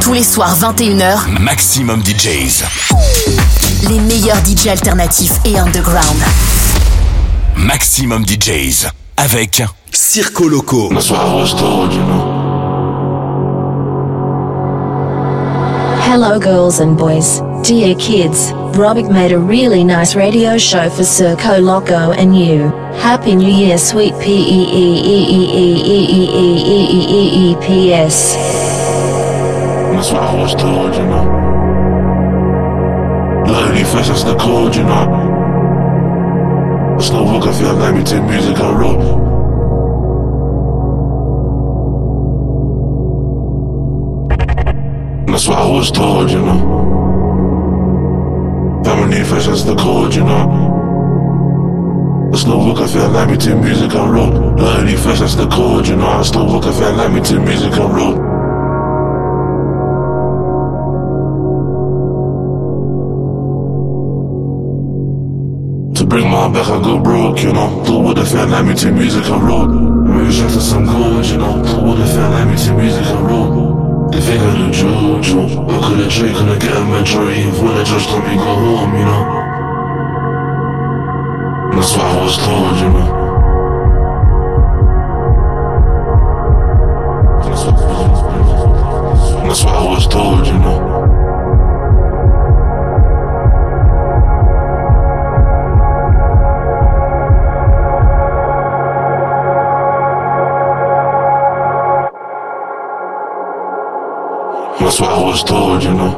Tous les soirs 21h, Maximum DJs. Les meilleurs DJs alternatifs et underground. Maximum DJs avec Circo Loco. Hello girls and boys, dear kids. Robic made a really nice radio show for Circo Loco and you. Happy New Year, sweet P E E E E E E E E E E E E P S. that's what I was told, you know. Lonely face, that's the chord, you know. It's no work, I feel like me take music, I wrote. That's what I was told, you know. Family first, that's the code, you know. It's no work, I feel like me to music, I wrote. Lonely first, that's the code, you know. It's no work, I feel like me to music, I wrote. bring my back, I go broke, you know Through with the fan, let me take music, I wrote Maybe shout to some good, you know Through with the fan, let me take music, I wrote They think I do juju I couldn't drink, couldn't get a mentory If when the judge told me go home, you know That's why I was told, you know was told, you know.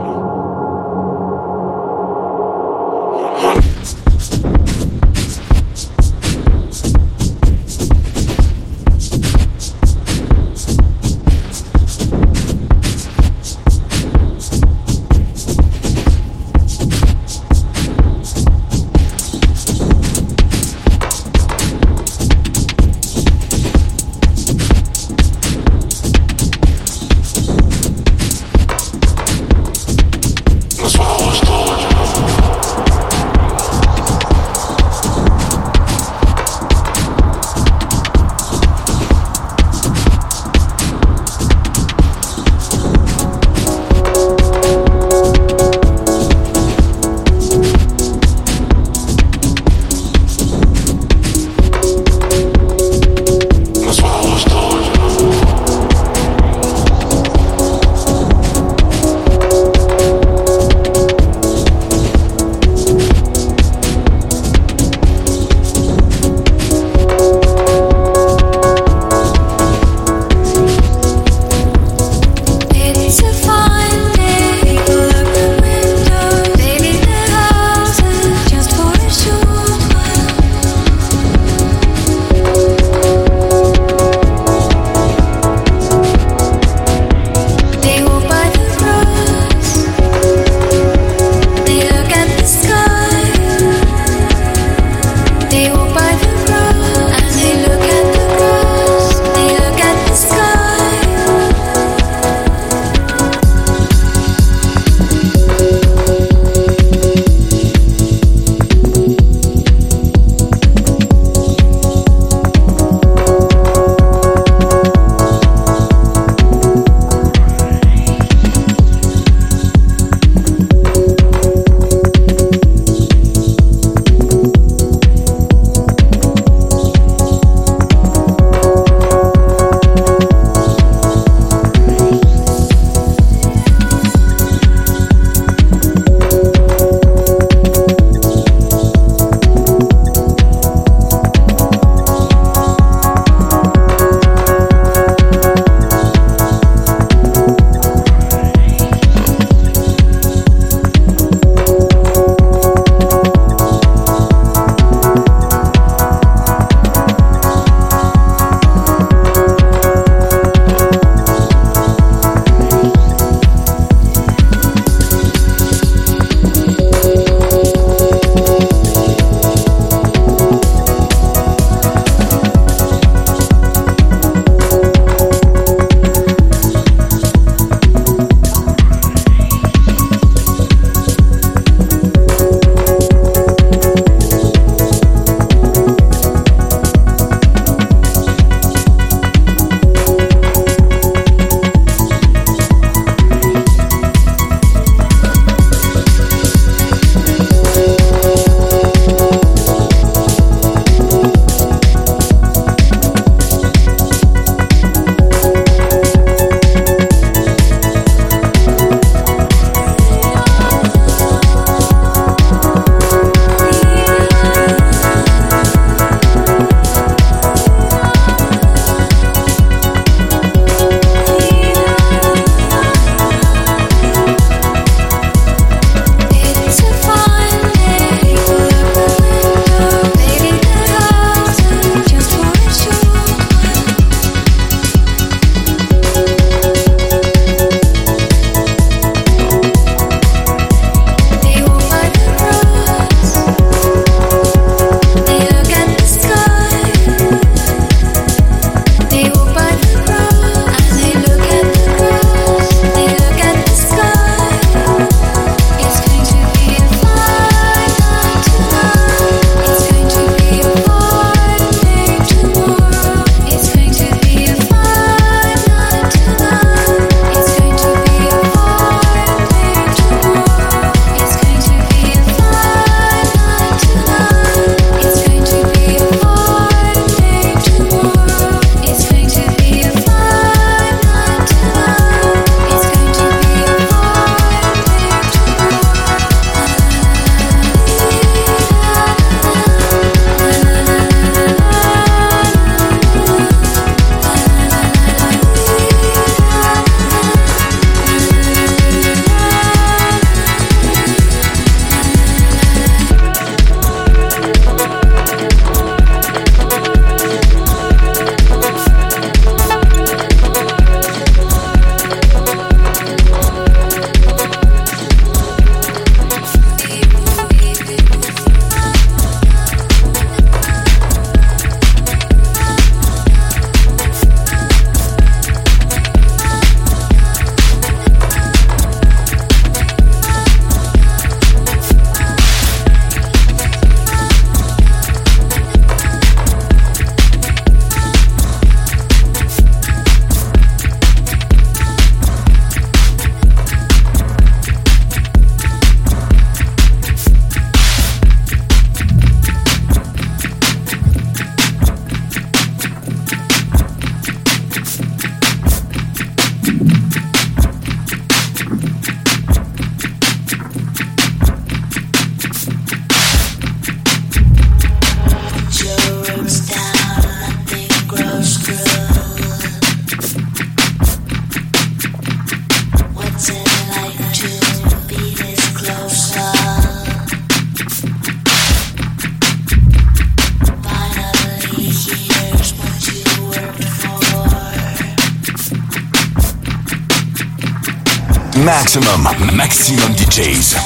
Maximum, maximum DJs.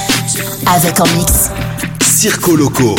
Avec en mix. Circo Loco.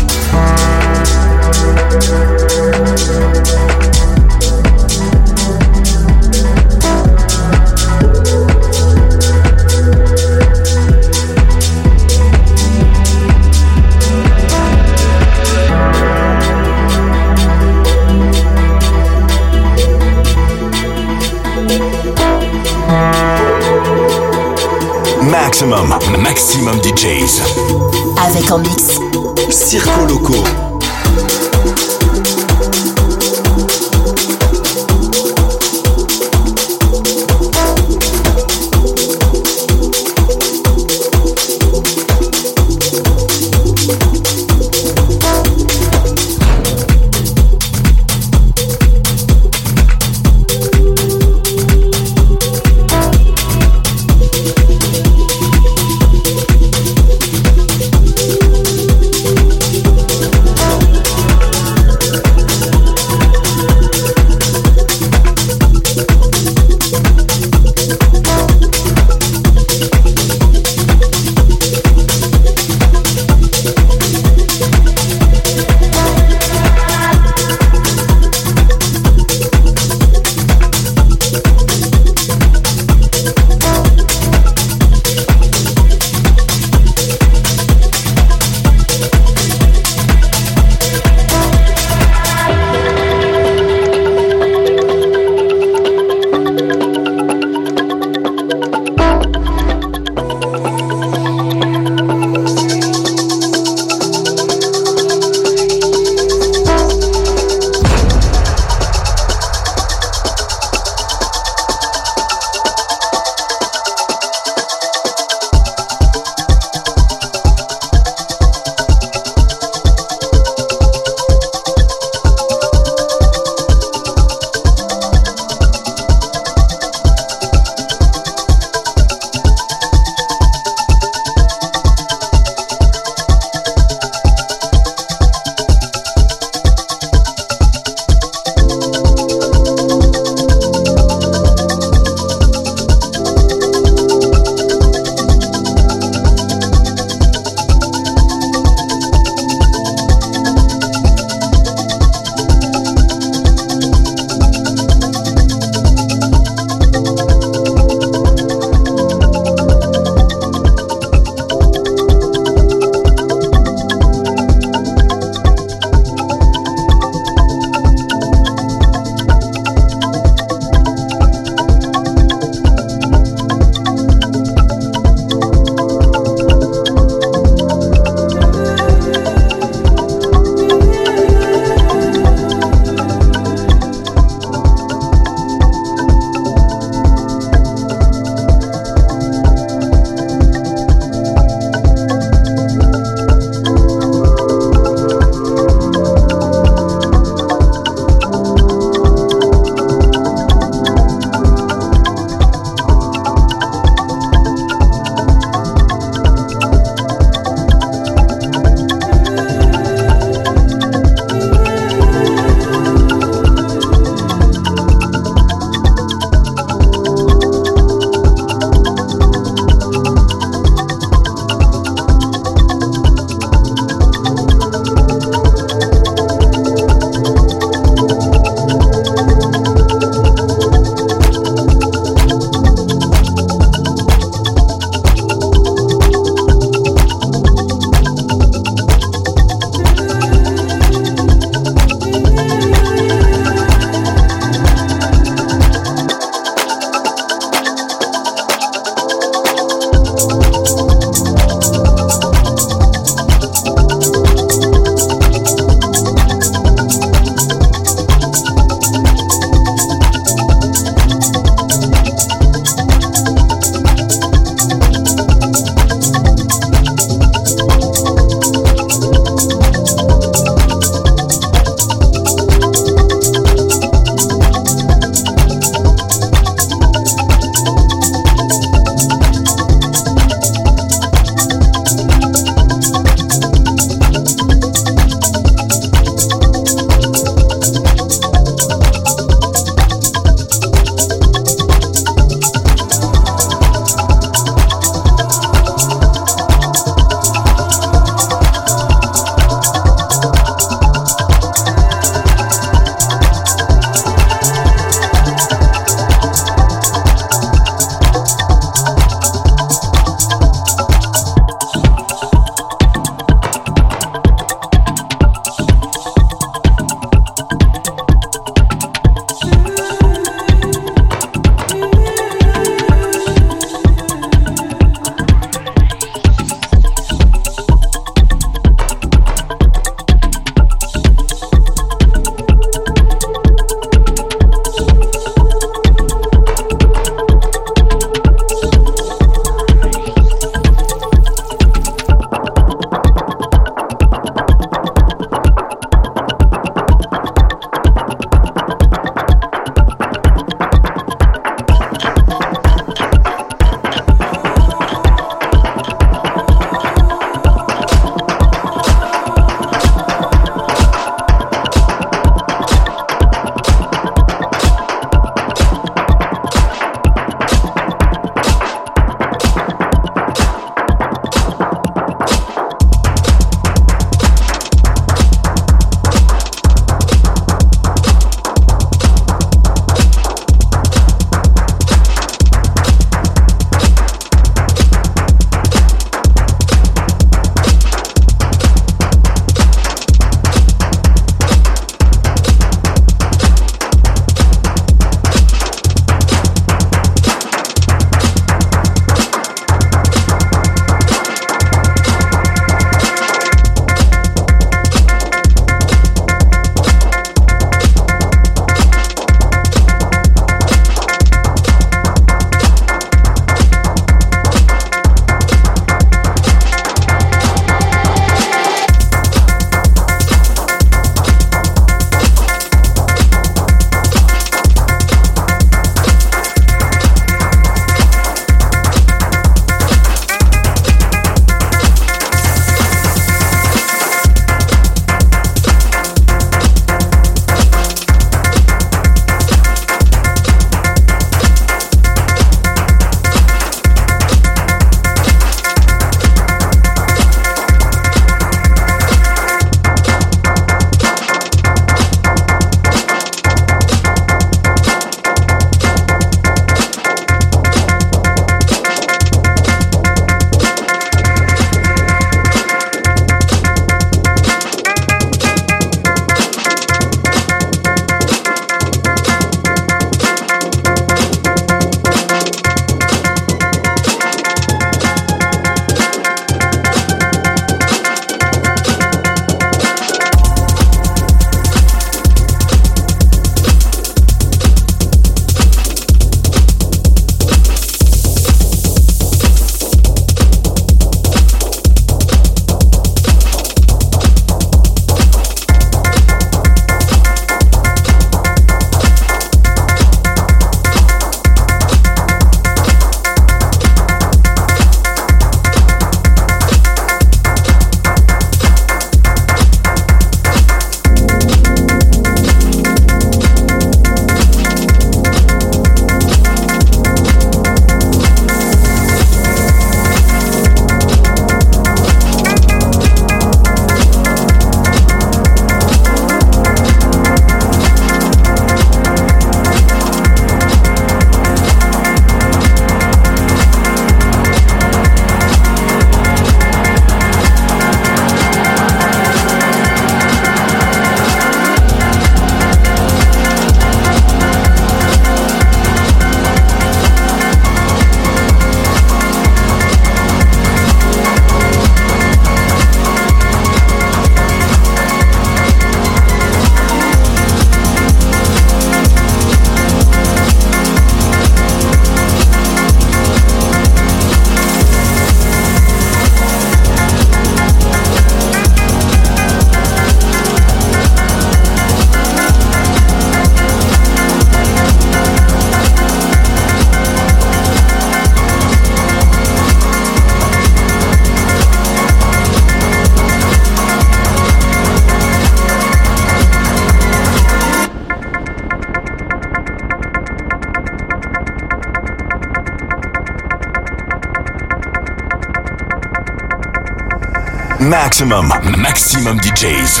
maximum, maximum DJs.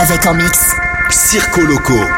Avec un mix. Circo Loco.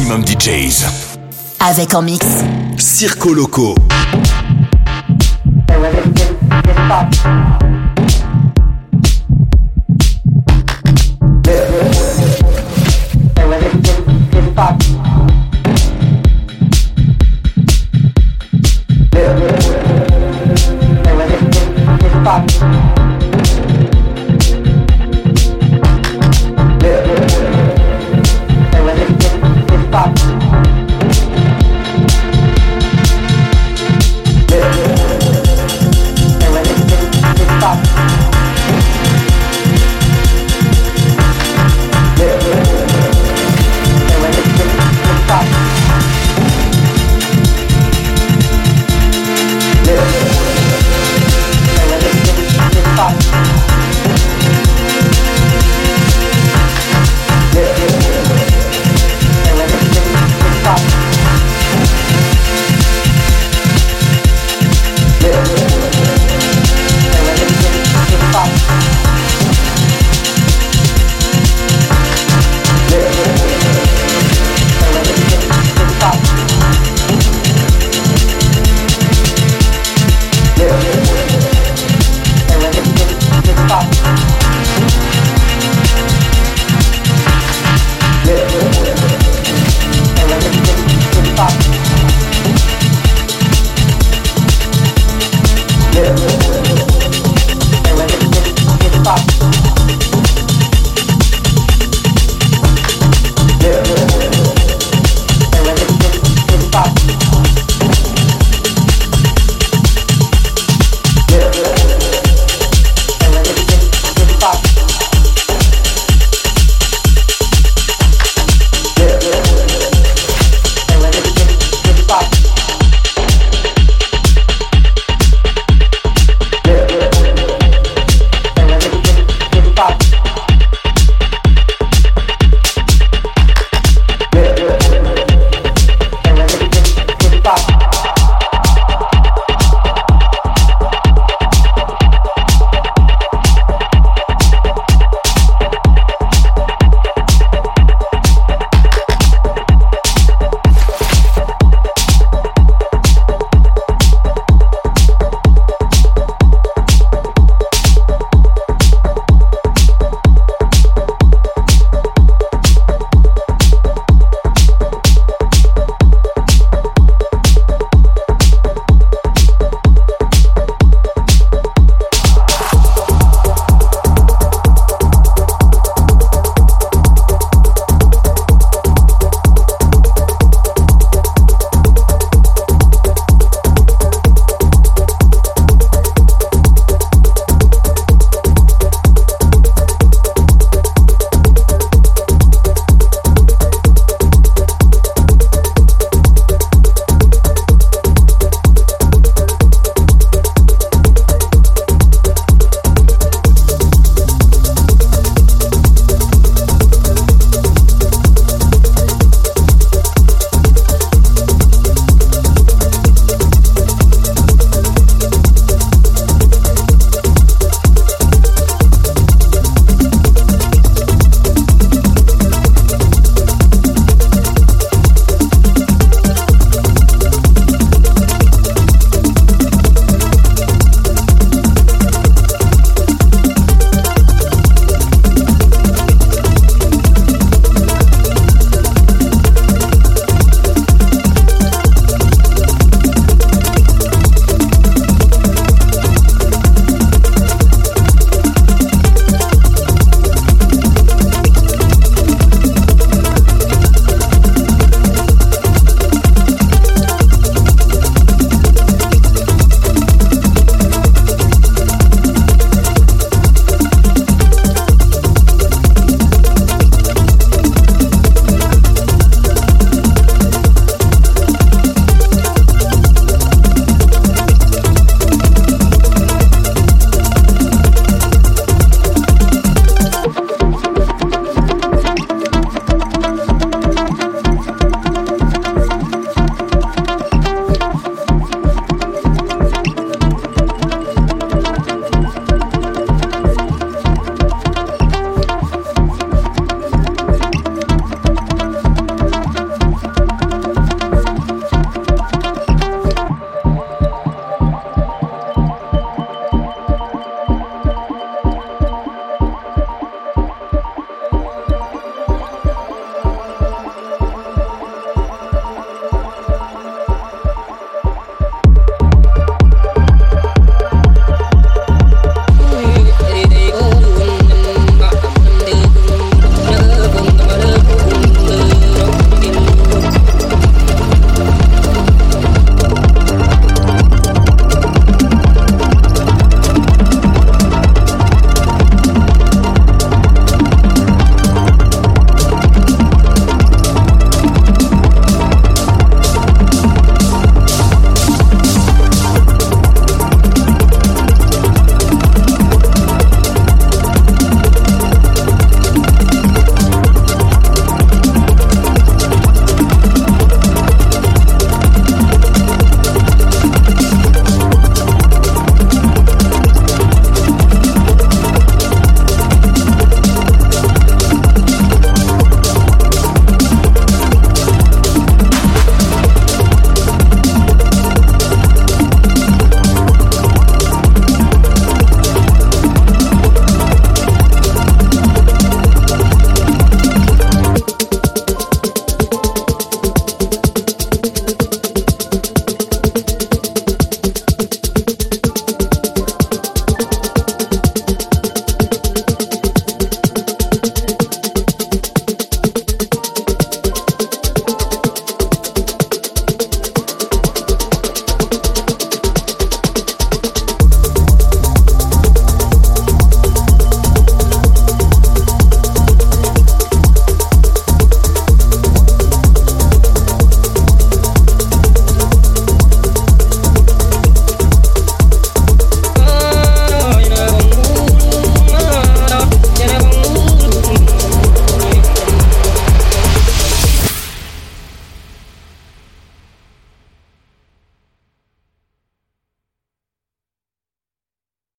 DJs. Avec en mix. Circo Loco.